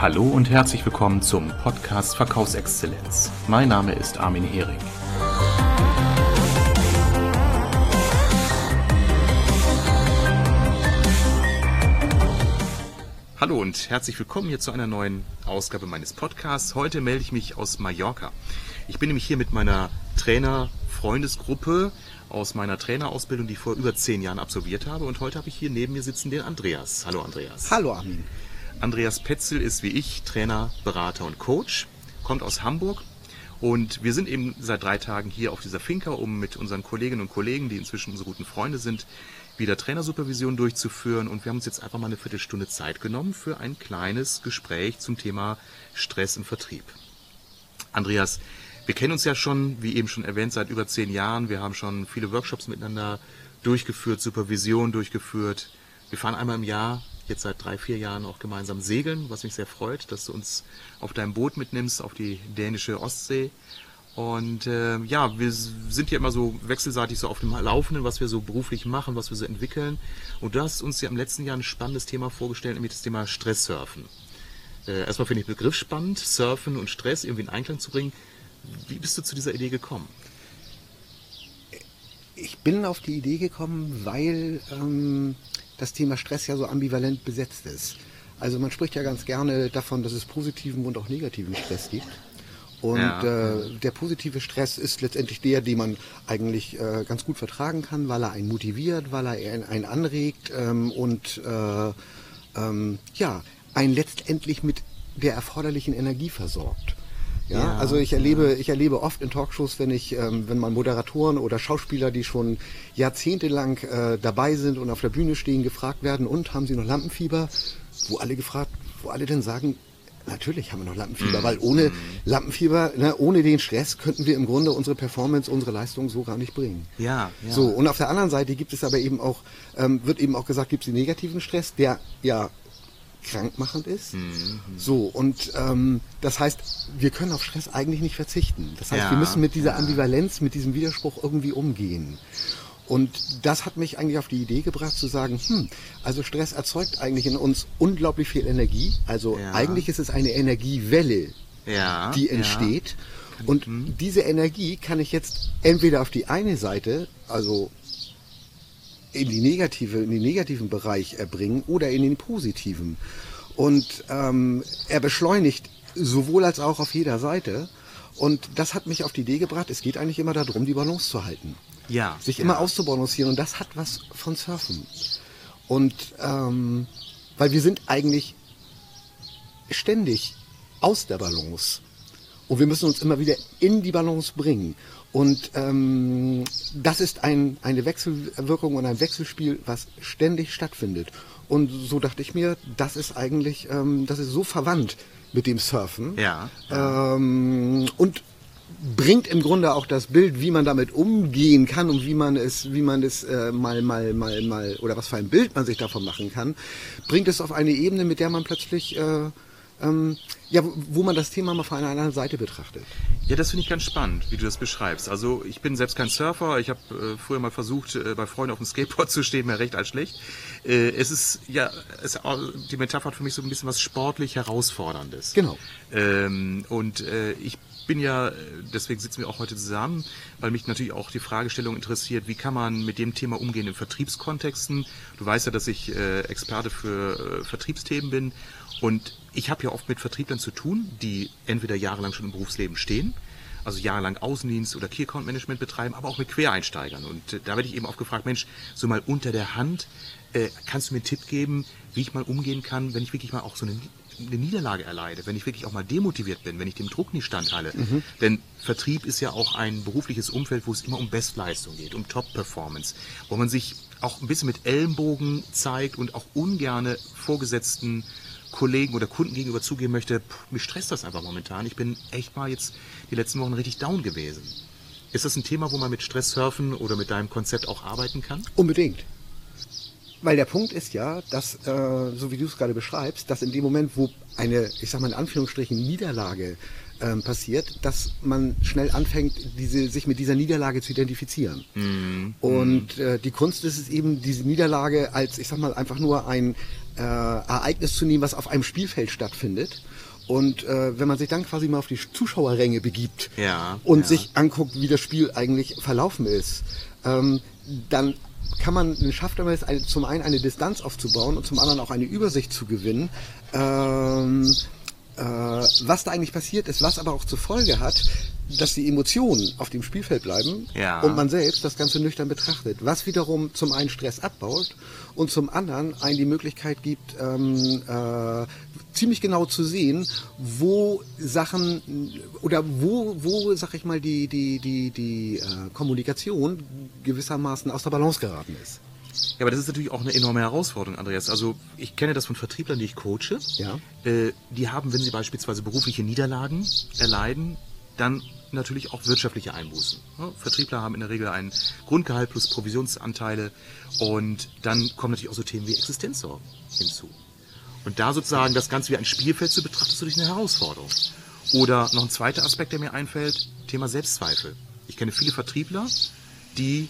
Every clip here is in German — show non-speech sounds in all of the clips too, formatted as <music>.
Hallo und herzlich willkommen zum Podcast Verkaufsexzellenz. Mein Name ist Armin Hering. Hallo und herzlich willkommen hier zu einer neuen Ausgabe meines Podcasts. Heute melde ich mich aus Mallorca. Ich bin nämlich hier mit meiner Trainer-Freundesgruppe aus meiner Trainerausbildung, die ich vor über zehn Jahren absolviert habe. Und heute habe ich hier neben mir sitzen den Andreas. Hallo Andreas. Hallo Armin. Andreas Petzel ist wie ich Trainer, Berater und Coach, kommt aus Hamburg und wir sind eben seit drei Tagen hier auf dieser Finca, um mit unseren Kolleginnen und Kollegen, die inzwischen unsere guten Freunde sind, wieder Trainersupervision durchzuführen. Und wir haben uns jetzt einfach mal eine Viertelstunde Zeit genommen für ein kleines Gespräch zum Thema Stress im Vertrieb. Andreas, wir kennen uns ja schon, wie eben schon erwähnt, seit über zehn Jahren. Wir haben schon viele Workshops miteinander durchgeführt, Supervision durchgeführt. Wir fahren einmal im Jahr jetzt seit drei, vier Jahren auch gemeinsam segeln, was mich sehr freut, dass du uns auf deinem Boot mitnimmst auf die dänische Ostsee. Und äh, ja, wir sind ja immer so wechselseitig so auf dem Laufenden, was wir so beruflich machen, was wir so entwickeln. Und du hast uns ja im letzten Jahr ein spannendes Thema vorgestellt, nämlich das Thema Stresssurfen. Äh, erstmal finde ich den Begriff spannend, Surfen und Stress irgendwie in Einklang zu bringen. Wie bist du zu dieser Idee gekommen? Ich bin auf die Idee gekommen, weil ähm, das Thema Stress ja so ambivalent besetzt ist. Also man spricht ja ganz gerne davon, dass es positiven und auch negativen Stress gibt. Und ja. äh, der positive Stress ist letztendlich der, den man eigentlich äh, ganz gut vertragen kann, weil er einen motiviert, weil er einen anregt ähm, und äh, ähm, ja, einen letztendlich mit der erforderlichen Energie versorgt. Ja, ja, also ich erlebe, ich erlebe oft in Talkshows, wenn ich, ähm, wenn man Moderatoren oder Schauspieler, die schon jahrzehntelang äh, dabei sind und auf der Bühne stehen, gefragt werden, und haben sie noch Lampenfieber? Wo alle gefragt, wo alle dann sagen, natürlich haben wir noch Lampenfieber, mhm. weil ohne Lampenfieber, ne, ohne den Stress könnten wir im Grunde unsere Performance, unsere Leistung so gar nicht bringen. Ja, ja. So, und auf der anderen Seite gibt es aber eben auch, ähm, wird eben auch gesagt, gibt es den negativen Stress, der ja krankmachend ist. Mhm. So, und ähm, das heißt, wir können auf Stress eigentlich nicht verzichten. Das heißt, ja, wir müssen mit dieser Ambivalenz, mit diesem Widerspruch irgendwie umgehen. Und das hat mich eigentlich auf die Idee gebracht zu sagen, hm, also Stress erzeugt eigentlich in uns unglaublich viel Energie. Also ja. eigentlich ist es eine Energiewelle, ja, die entsteht. Und hm. diese Energie kann ich jetzt entweder auf die eine Seite, also in die negative, in den negativen Bereich erbringen oder in den positiven. Und ähm, er beschleunigt sowohl als auch auf jeder Seite. Und das hat mich auf die Idee gebracht, es geht eigentlich immer darum, die Balance zu halten. Ja. Sich ja. immer auszubalancieren. Und das hat was von Surfen. Und ähm, weil wir sind eigentlich ständig aus der Balance. Und wir müssen uns immer wieder in die Balance bringen. Und ähm, das ist ein, eine Wechselwirkung und ein Wechselspiel, was ständig stattfindet. Und so dachte ich mir, das ist eigentlich, ähm, das ist so verwandt mit dem Surfen. Ja. Ähm, und bringt im Grunde auch das Bild, wie man damit umgehen kann und wie man es, wie man es äh, mal, mal, mal, mal, oder was für ein Bild man sich davon machen kann, bringt es auf eine Ebene, mit der man plötzlich äh, ähm, ja, wo man das Thema mal von einer anderen Seite betrachtet. Ja, das finde ich ganz spannend, wie du das beschreibst. Also ich bin selbst kein Surfer. Ich habe äh, früher mal versucht, äh, bei Freunden auf dem Skateboard <laughs> zu stehen, mehr recht als schlecht. Äh, es ist ja, es, die Metapher hat für mich so ein bisschen was sportlich herausforderndes. Genau. Ähm, und äh, ich bin ja, deswegen sitzen wir auch heute zusammen, weil mich natürlich auch die Fragestellung interessiert, wie kann man mit dem Thema umgehen in Vertriebskontexten. Du weißt ja, dass ich äh, Experte für äh, Vertriebsthemen bin und ich habe ja oft mit Vertrieblern zu tun, die entweder jahrelang schon im Berufsleben stehen, also jahrelang Außendienst oder Key Account Management betreiben, aber auch mit Quereinsteigern. Und äh, da werde ich eben oft gefragt, Mensch, so mal unter der Hand, äh, kannst du mir einen Tipp geben, wie ich mal umgehen kann, wenn ich wirklich mal auch so eine eine Niederlage erleide, wenn ich wirklich auch mal demotiviert bin, wenn ich dem Druck nicht standhalte. Mhm. Denn Vertrieb ist ja auch ein berufliches Umfeld, wo es immer um Bestleistung geht, um Top-Performance, wo man sich auch ein bisschen mit Ellenbogen zeigt und auch ungerne Vorgesetzten Kollegen oder Kunden gegenüber zugeben möchte, pff, mich stresst das einfach momentan. Ich bin echt mal jetzt die letzten Wochen richtig down gewesen. Ist das ein Thema, wo man mit Stress surfen oder mit deinem Konzept auch arbeiten kann? Unbedingt. Weil der Punkt ist ja, dass, äh, so wie du es gerade beschreibst, dass in dem Moment, wo eine, ich sag mal in Anführungsstrichen, Niederlage ähm, passiert, dass man schnell anfängt, diese, sich mit dieser Niederlage zu identifizieren. Mhm. Und äh, die Kunst ist es eben, diese Niederlage als, ich sag mal, einfach nur ein äh, Ereignis zu nehmen, was auf einem Spielfeld stattfindet. Und äh, wenn man sich dann quasi mal auf die Zuschauerränge begibt ja, und ja. sich anguckt, wie das Spiel eigentlich verlaufen ist, ähm, dann kann man, schafft man es zum einen eine Distanz aufzubauen und zum anderen auch eine Übersicht zu gewinnen, ähm, äh, was da eigentlich passiert ist, was aber auch zur Folge hat, dass die Emotionen auf dem Spielfeld bleiben ja. und man selbst das Ganze nüchtern betrachtet, was wiederum zum einen Stress abbaut und zum anderen einen die Möglichkeit gibt, ähm, äh, ziemlich genau zu sehen, wo Sachen oder wo, wo sag ich mal, die, die, die, die äh, Kommunikation gewissermaßen aus der Balance geraten ist. Ja, aber das ist natürlich auch eine enorme Herausforderung, Andreas. Also ich kenne das von Vertrieblern, die ich coache. Ja. Äh, die haben, wenn sie beispielsweise berufliche Niederlagen erleiden, dann natürlich auch wirtschaftliche Einbußen. Ja, Vertriebler haben in der Regel ein Grundgehalt plus Provisionsanteile und dann kommen natürlich auch so Themen wie Existenzsorgen hinzu. Und da sozusagen das Ganze wie ein Spielfeld zu betrachten, ist natürlich eine Herausforderung. Oder noch ein zweiter Aspekt, der mir einfällt, Thema Selbstzweifel. Ich kenne viele Vertriebler, die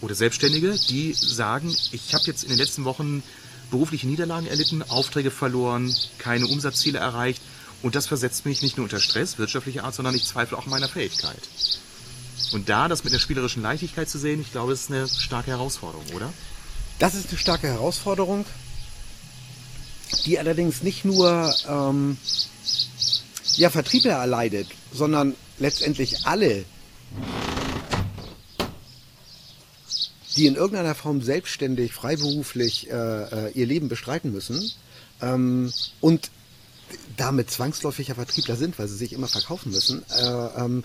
oder Selbstständige, die sagen, ich habe jetzt in den letzten Wochen berufliche Niederlagen erlitten, Aufträge verloren, keine Umsatzziele erreicht und das versetzt mich nicht nur unter Stress, wirtschaftlicher Art, sondern ich zweifle auch an meiner Fähigkeit. Und da das mit der spielerischen Leichtigkeit zu sehen, ich glaube, das ist eine starke Herausforderung, oder? Das ist eine starke Herausforderung, die allerdings nicht nur ähm, ja, Vertriebler erleidet, sondern letztendlich alle, die in irgendeiner Form selbstständig, freiberuflich äh, äh ihr Leben bestreiten müssen ähm, und damit zwangsläufiger Vertriebler sind, weil sie sich immer verkaufen müssen, äh, ähm,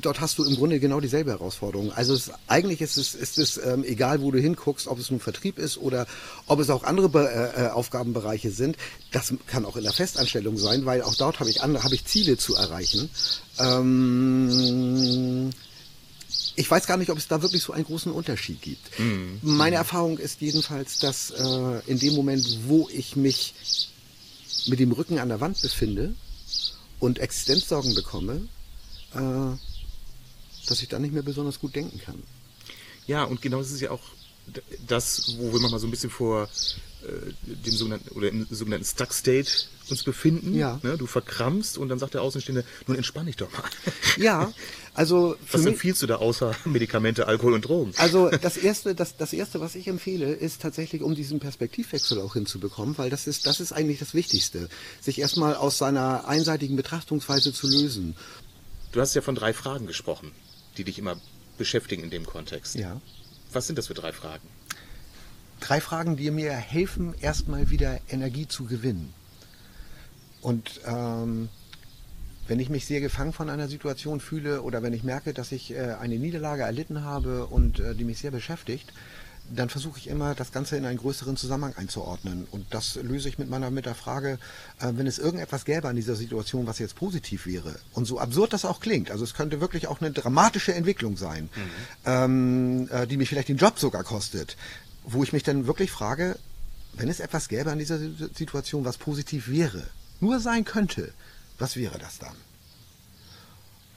dort hast du im Grunde genau dieselbe Herausforderung. Also es, eigentlich ist es, ist es ähm, egal, wo du hinguckst, ob es nun Vertrieb ist oder ob es auch andere äh, äh Aufgabenbereiche sind. Das kann auch in der Festanstellung sein, weil auch dort habe ich, habe ich Ziele zu erreichen. Ähm, ich weiß gar nicht, ob es da wirklich so einen großen Unterschied gibt. Mhm. Meine Erfahrung ist jedenfalls, dass äh, in dem Moment, wo ich mich mit dem Rücken an der Wand befinde und Existenzsorgen bekomme, äh, dass ich dann nicht mehr besonders gut denken kann. Ja, und genau das ist ja auch das, wo wir mal so ein bisschen vor äh, dem sogenannten oder im sogenannten Stuck State uns befinden. Ja. Ne? Du verkrampfst und dann sagt der Außenstehende, nun entspann dich doch mal. <laughs> Ja, also was empfiehlst du da außer Medikamente, Alkohol und Drogen? Also das erste, das, das erste, was ich empfehle, ist tatsächlich, um diesen Perspektivwechsel auch hinzubekommen, weil das ist, das ist eigentlich das Wichtigste, sich erstmal aus seiner einseitigen Betrachtungsweise zu lösen. Du hast ja von drei Fragen gesprochen, die dich immer beschäftigen in dem Kontext. Ja. Was sind das für drei Fragen? Drei Fragen, die mir helfen, erstmal wieder Energie zu gewinnen. Und ähm, wenn ich mich sehr gefangen von einer Situation fühle oder wenn ich merke, dass ich äh, eine Niederlage erlitten habe und äh, die mich sehr beschäftigt, dann versuche ich immer, das Ganze in einen größeren Zusammenhang einzuordnen. Und das löse ich mit meiner mit der Frage, äh, wenn es irgendetwas gäbe an dieser Situation, was jetzt positiv wäre. Und so absurd das auch klingt, also es könnte wirklich auch eine dramatische Entwicklung sein, mhm. ähm, äh, die mich vielleicht den Job sogar kostet, wo ich mich dann wirklich frage, wenn es etwas gäbe an dieser Situation, was positiv wäre, nur sein könnte, was wäre das dann?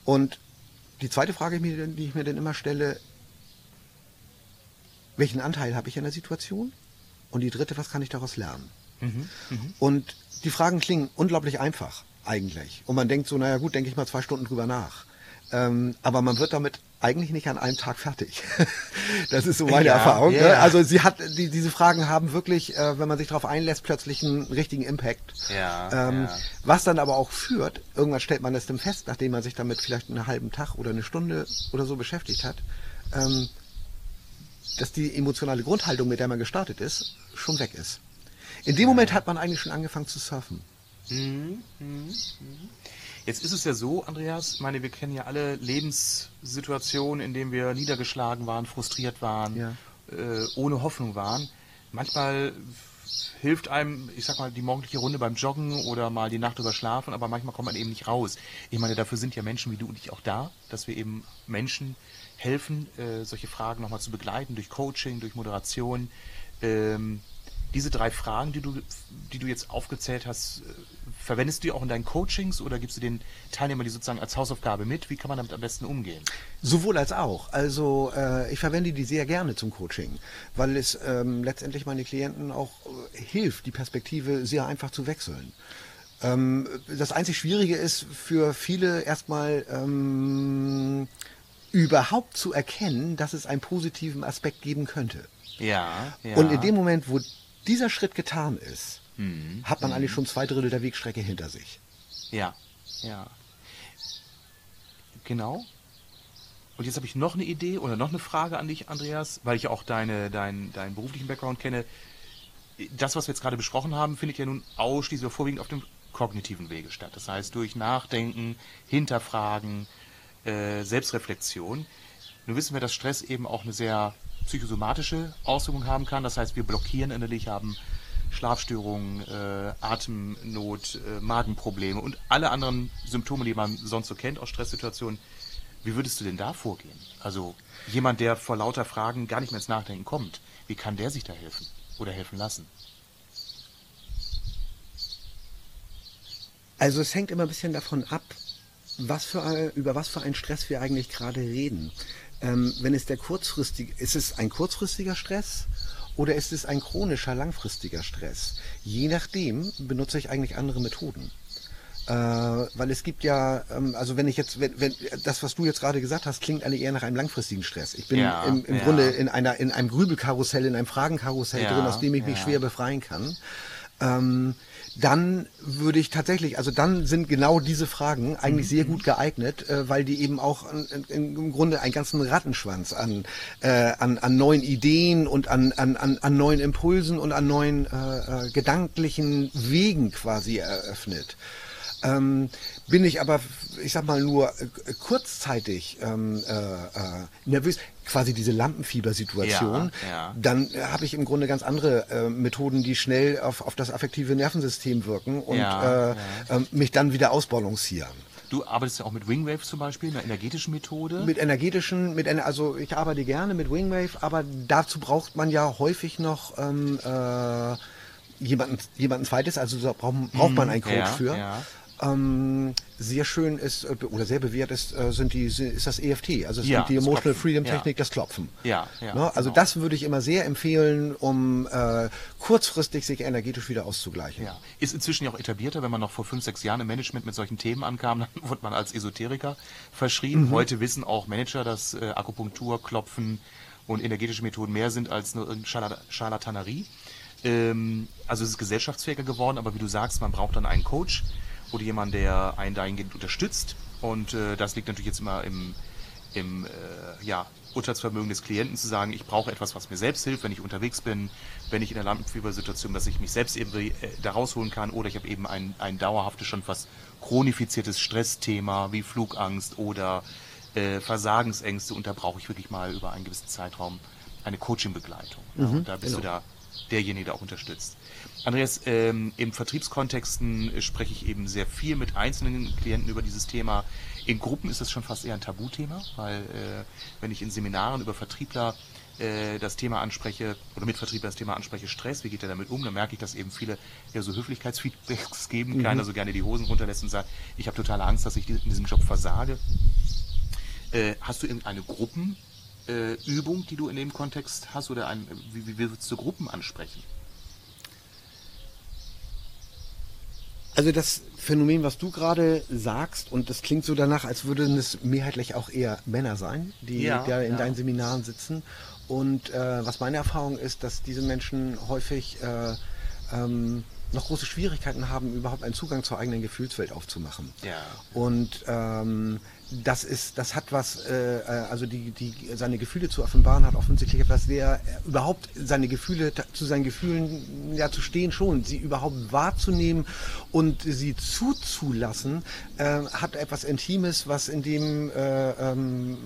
Und die zweite Frage, die ich mir dann immer stelle, welchen Anteil habe ich an der Situation? Und die dritte, was kann ich daraus lernen? Mhm, mh. Und die Fragen klingen unglaublich einfach eigentlich. Und man denkt so, naja gut, denke ich mal zwei Stunden drüber nach. Ähm, aber man wird damit eigentlich nicht an einem Tag fertig. <laughs> das ist so meine ja, Erfahrung. Yeah. Ne? Also sie hat die, diese Fragen haben wirklich, äh, wenn man sich darauf einlässt, plötzlich einen richtigen Impact. Ja, ähm, ja. Was dann aber auch führt, irgendwann stellt man das dann fest, nachdem man sich damit vielleicht einen halben Tag oder eine Stunde oder so beschäftigt hat, ähm, dass die emotionale Grundhaltung, mit der man gestartet ist, schon weg ist. In dem Moment hat man eigentlich schon angefangen zu surfen. Mhm, mh, mh. Jetzt ist es ja so, Andreas, ich meine, wir kennen ja alle Lebenssituationen, in denen wir niedergeschlagen waren, frustriert waren, Ja. äh, ohne Hoffnung waren. Manchmal hilft einem, ich sag mal, die morgendliche Runde beim Joggen oder mal die Nacht über schlafen, aber manchmal kommt man eben nicht raus. Ich meine, dafür sind ja Menschen wie du und ich auch da, dass wir eben Menschen helfen, äh, solche Fragen nochmal zu begleiten durch Coaching, durch Moderation. Ähm, Diese drei Fragen, die du, die du jetzt aufgezählt hast, äh, verwendest du die auch in deinen Coachings oder gibst du den Teilnehmern die sozusagen als Hausaufgabe mit? Wie kann man damit am besten umgehen? Sowohl als auch. Also äh, ich verwende die sehr gerne zum Coaching, weil es ähm, letztendlich meine Klienten auch äh, hilft, die Perspektive sehr einfach zu wechseln. Ähm, das einzig Schwierige ist für viele erstmal ähm, überhaupt zu erkennen, dass es einen positiven Aspekt geben könnte. Ja, ja. Und in dem Moment, wo dieser Schritt getan ist, mhm. hat man mhm. eigentlich schon zwei Drittel der Wegstrecke hinter sich. Ja, ja. Genau. Und jetzt habe ich noch eine Idee oder noch eine Frage an dich, Andreas, weil ich ja auch deine, dein, deinen beruflichen Background kenne. Das, was wir jetzt gerade besprochen haben, findet ja nun ausschließlich vorwiegend auf dem kognitiven Wege statt. Das heißt, durch Nachdenken, Hinterfragen, äh, Selbstreflexion. Nun wissen wir, dass Stress eben auch eine sehr psychosomatische Auswirkung haben kann. Das heißt, wir blockieren innerlich, haben Schlafstörungen, äh, Atemnot, äh, Magenprobleme und alle anderen Symptome, die man sonst so kennt aus Stresssituationen. Wie würdest du denn da vorgehen? Also jemand, der vor lauter Fragen gar nicht mehr ins Nachdenken kommt, wie kann der sich da helfen oder helfen lassen? Also es hängt immer ein bisschen davon ab, was für, über was für einen Stress wir eigentlich gerade reden. Ähm, wenn es der kurzfristige, ist es ein kurzfristiger Stress oder ist es ein chronischer, langfristiger Stress? Je nachdem benutze ich eigentlich andere Methoden. Äh, weil es gibt ja, ähm, also wenn ich jetzt, wenn, wenn das, was du jetzt gerade gesagt hast, klingt eigentlich eher nach einem langfristigen Stress. Ich bin ja, im, im ja. Grunde in einer, in einem Grübelkarussell, in einem Fragenkarussell ja, drin, aus dem ich mich schwer befreien kann. Ähm, dann würde ich tatsächlich, also dann sind genau diese Fragen eigentlich sehr gut geeignet, äh, weil die eben auch äh, im Grunde einen ganzen Rattenschwanz an, äh, an, an neuen Ideen und an, an, an, an neuen Impulsen und an neuen äh, äh gedanklichen Wegen quasi eröffnet. Ähm, bin ich aber, ich sag mal, nur äh, kurzzeitig ähm, äh, äh, nervös, quasi diese Lampenfiebersituation, ja, ja. dann äh, habe ich im Grunde ganz andere äh, Methoden, die schnell auf, auf das affektive Nervensystem wirken und ja, äh, ähm, mich dann wieder ausbalancieren. Du arbeitest ja auch mit Wingwave zum Beispiel, einer energetischen Methode. Mit energetischen, mit also ich arbeite gerne mit Wingwave, aber dazu braucht man ja häufig noch ähm, äh, jemanden, jemanden zweites, also da braucht, braucht man mhm. einen Coach ja, für. Ja. Ähm, sehr schön ist äh, oder sehr bewährt ist, äh, sind die, ist das EFT, also ja, die Emotional Freedom Technik, ja. das Klopfen. Ja, ja ne? Also genau. das würde ich immer sehr empfehlen, um äh, kurzfristig sich energetisch wieder auszugleichen. Ja. Ist inzwischen ja auch etablierter, wenn man noch vor fünf, sechs Jahren im Management mit solchen Themen ankam, <laughs> dann wurde man als Esoteriker verschrieben. Mhm. Heute wissen auch Manager, dass äh, Akupunktur, Klopfen und energetische Methoden mehr sind als nur irgendeine Scharlatanerie. Ähm, also es ist gesellschaftsfähiger geworden, aber wie du sagst, man braucht dann einen Coach oder jemand, der einen dahingehend unterstützt. Und äh, das liegt natürlich jetzt immer im, im äh, ja, Urteilsvermögen des Klienten zu sagen, ich brauche etwas, was mir selbst hilft, wenn ich unterwegs bin, wenn ich in einer Lampenfiebersituation, dass ich mich selbst eben äh, da rausholen kann oder ich habe eben ein, ein dauerhaftes, schon fast chronifiziertes Stressthema wie Flugangst oder äh, Versagensängste und da brauche ich wirklich mal über einen gewissen Zeitraum eine Coaching-Begleitung. Mhm, ja, und da bist genau. du da derjenige, der auch unterstützt. Andreas, ähm, im Vertriebskontexten äh, spreche ich eben sehr viel mit einzelnen Klienten über dieses Thema. In Gruppen ist das schon fast eher ein Tabuthema, weil äh, wenn ich in Seminaren über Vertriebler äh, das Thema anspreche oder mit Vertriebler das Thema anspreche, Stress, wie geht er damit um, dann merke ich, dass eben viele ja so Höflichkeitsfeedbacks <laughs> geben, mhm. keiner so gerne die Hosen runterlässt und sagt, ich habe totale Angst, dass ich in diesem Job versage. Äh, hast du irgendeine Gruppen, äh, die du in dem Kontext hast oder ein, wie, wie würdest du Gruppen ansprechen? Also das Phänomen, was du gerade sagst, und das klingt so danach, als würden es mehrheitlich auch eher Männer sein, die ja, da in ja. deinen Seminaren sitzen. Und äh, was meine Erfahrung ist, dass diese Menschen häufig äh, ähm, noch große Schwierigkeiten haben, überhaupt einen Zugang zur eigenen Gefühlswelt aufzumachen. Ja. Und ähm, das ist, das hat was, äh, äh, also die, die, seine Gefühle zu offenbaren hat offensichtlich etwas sehr, äh, überhaupt seine Gefühle, zu seinen Gefühlen ja zu stehen schon, sie überhaupt wahrzunehmen und sie zuzulassen, äh, hat etwas Intimes, was in dem äh, ähm,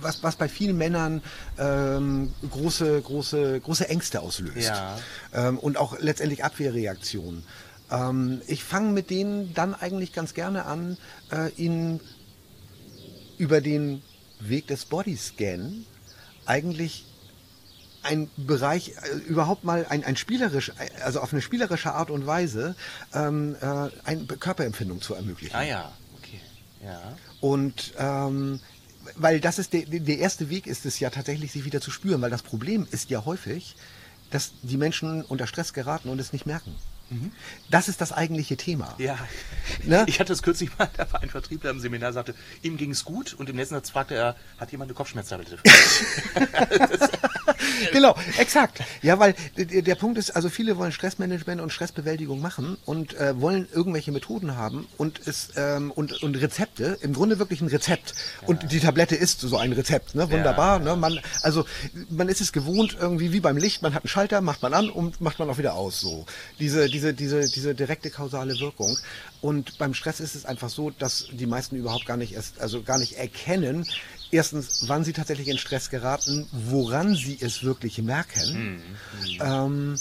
was, was bei vielen Männern ähm, große, große, große Ängste auslöst. Ja. Ähm, und auch letztendlich Abwehrreaktionen. Ähm, ich fange mit denen dann eigentlich ganz gerne an, äh, ihnen über den Weg des Bodyscan eigentlich ein Bereich, äh, überhaupt mal ein, ein spielerisch, also auf eine spielerische Art und Weise ähm, äh, eine Körperempfindung zu ermöglichen. Ah ja, okay. Ja. Und ähm, weil das ist der, der erste Weg ist es ja tatsächlich, sich wieder zu spüren, weil das Problem ist ja häufig, dass die Menschen unter Stress geraten und es nicht merken. Das ist das eigentliche Thema. Ja. Ne? <laughs> Ich hatte es kürzlich mal, da war ein Vertriebler im Seminar, sagte, ihm ging es gut und im nächsten Satz fragte er, hat jemand eine Kopfschmerztablette? <laughs> genau, exakt. Ja, weil der, Punkt ist, also viele wollen Stressmanagement und Stressbewältigung machen und äh, wollen irgendwelche Methoden haben und es ähm, und, und Rezepte, im Grunde wirklich ein Rezept. Ja. Und die Tablette ist so ein Rezept, ne? Wunderbar. Ja. Ne? Man, also man ist es gewohnt, irgendwie wie beim Licht, man hat einen Schalter, macht man an und macht man auch wieder aus. So. Diese, diese, diese, diese direkte kausale Wirkung. Und beim Stress ist es einfach so, dass die meisten überhaupt gar nicht erst, also gar nicht erkennen, erstens, wann sie tatsächlich in Stress geraten, woran sie es wirklich merken. Mhm. Ähm,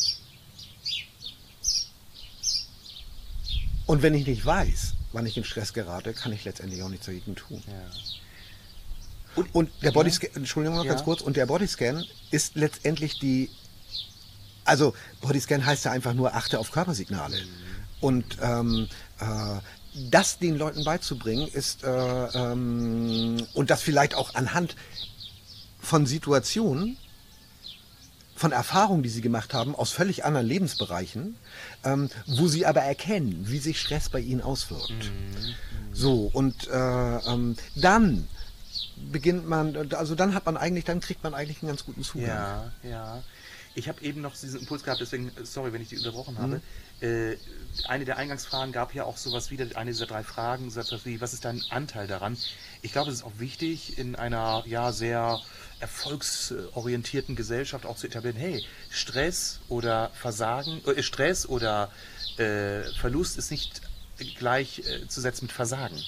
und wenn ich nicht weiß, wann ich in Stress gerate, kann ich letztendlich auch nichts dagegen tun. Ja. Und, und, der Bodyscan, Entschuldigung noch ja. ganz kurz, und der Bodyscan ist letztendlich die, also Bodyscan heißt ja einfach nur achte auf Körpersignale. Und ähm, äh, das den Leuten beizubringen ist äh, ähm, und das vielleicht auch anhand von Situationen, von Erfahrungen, die sie gemacht haben, aus völlig anderen Lebensbereichen, ähm, wo sie aber erkennen, wie sich Stress bei ihnen auswirkt. Mhm. So, und äh, ähm, dann beginnt man, also dann hat man eigentlich, dann kriegt man eigentlich einen ganz guten Zugang. Ja, ja. Ich habe eben noch diesen Impuls gehabt, deswegen, sorry, wenn ich die unterbrochen habe. Mhm. Äh, eine der Eingangsfragen gab ja auch sowas wieder, eine dieser drei Fragen, wie, was ist dein Anteil daran? Ich glaube, es ist auch wichtig, in einer ja sehr erfolgsorientierten Gesellschaft auch zu etablieren, hey, Stress oder Versagen, äh, Stress oder äh, Verlust ist nicht gleichzusetzen äh, mit Versagen.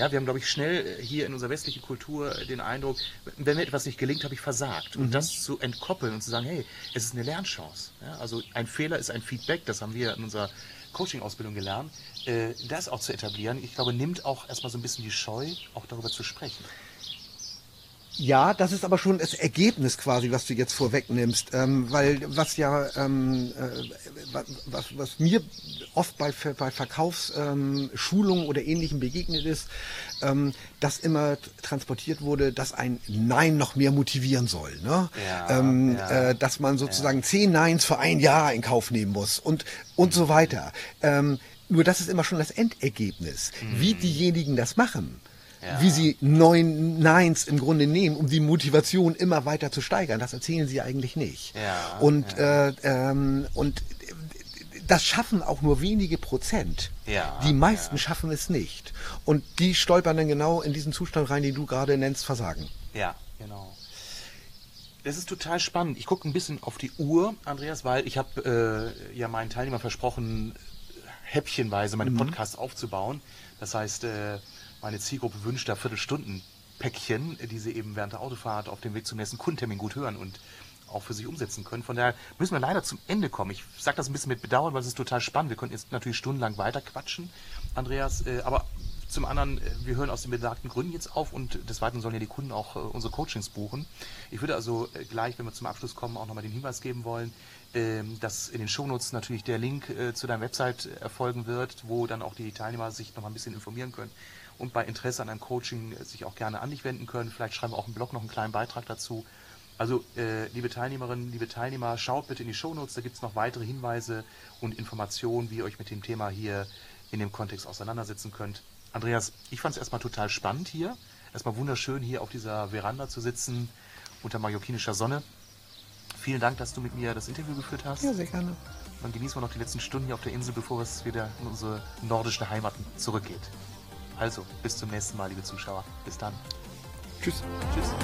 Ja, wir haben, glaube ich, schnell äh, hier in unserer westlichen Kultur den Eindruck, wenn mir etwas nicht gelingt, habe ich versagt. Und mhm. das zu entkoppeln und zu sagen, hey, es ist eine Lernchance. Ja, also ein Fehler ist ein Feedback, das haben wir in unserer Coaching-Ausbildung gelernt. Äh, das auch zu etablieren, ich glaube, nimmt auch erstmal so ein bisschen die Scheu, auch darüber zu sprechen. Ja, das ist aber schon das Ergebnis quasi, was du jetzt vorwegnimmst, ähm, weil was ja ähm, äh, was, was mir oft bei, bei Verkaufsschulungen ähm, oder ähnlichem begegnet ist, ähm, dass immer transportiert wurde, dass ein Nein noch mehr motivieren soll, ne? Ja, ähm, ja. Äh, dass man sozusagen ja. zehn Neins für ein Jahr in Kauf nehmen muss und und so weiter. Ähm, nur das ist immer schon das Endergebnis. Mhm. Wie diejenigen das machen ja. wie sie neun Nines im Grunde nehmen, um die Motivation immer weiter zu steigern. Das erzählen sie eigentlich nicht. Ja, und, ja. Äh, ähm, und das schaffen auch nur wenige Prozent. Ja, die meisten schaffen es nicht. Und die stolpern dann genau in diesen Zustand rein, den du gerade nennst, Versagen. Ja, genau. Das ist total spannend. Ich gucke ein bisschen auf die Uhr, Andreas, weil ich habe äh, ja meinen Teilnehmern versprochen, häppchenweise meine mhm. Podcasts aufzubauen. Das heißt, äh, meine Zielgruppe wünscht da Viertelstunden-Päckchen, die sie eben während der Autofahrt auf dem Weg zum nächsten Kundentermin gut hören und auch für sich umsetzen können. Von daher müssen wir leider zum Ende kommen. Ich sage das ein bisschen mit Bedauern, weil es ist total spannend. Wir könnten jetzt natürlich stundenlang weiter quatschen, Andreas. Äh, aber zum anderen, äh, wir hören aus den besagten Gründen jetzt auf und des Weiteren sollen ja die Kunden auch äh, unsere Coachings buchen. Ich würde also gleich, wenn wir zum Abschluss kommen, auch nochmal den Hinweis geben wollen, ähm, dass in den Shownotes natürlich der Link zu deiner Website erfolgen wird, wo dann auch die Teilnehmer sich nochmal ein bisschen informieren können und bei Interesse an einem Coaching sich auch gerne an dich wenden können. Vielleicht schreiben wir auch im Blog noch einen kleinen Beitrag dazu. Also, äh, liebe Teilnehmerinnen, liebe Teilnehmer, schaut bitte in die Shownotes, da gibt es noch weitere Hinweise und Informationen, wie ihr euch mit dem Thema hier in dem Kontext auseinandersetzen könnt. Andreas, ich fand es erstmal total spannend hier. Erstmal wunderschön hier auf dieser Veranda zu sitzen unter mallorquinischer Sonne. Vielen Dank, dass du mit mir das Interview geführt hast. Ja, sehr gerne. Dann genießen wir noch die letzten Stunden hier auf der Insel, bevor es wieder in unsere nordische Heimat zurückgeht. Also, bis zum nächsten Mal, liebe Zuschauer. Bis dann. Tschüss. Tschüss.